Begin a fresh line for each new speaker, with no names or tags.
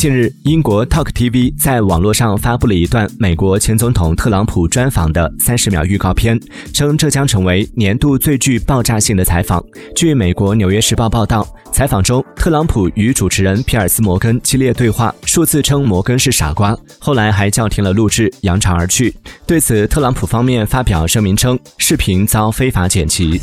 近日英国 talk tv 在网络上发布了一段美国前总统特朗普专访的三十秒预告片称这将成为年度最具爆炸性的采访。据美国纽约时报报道采访中特朗普与主持人皮尔斯摩根激烈对话数次称摩根是傻瓜后来还叫停了录制扬长而去。对此特朗普方面发表声明称视频遭非法剪辑。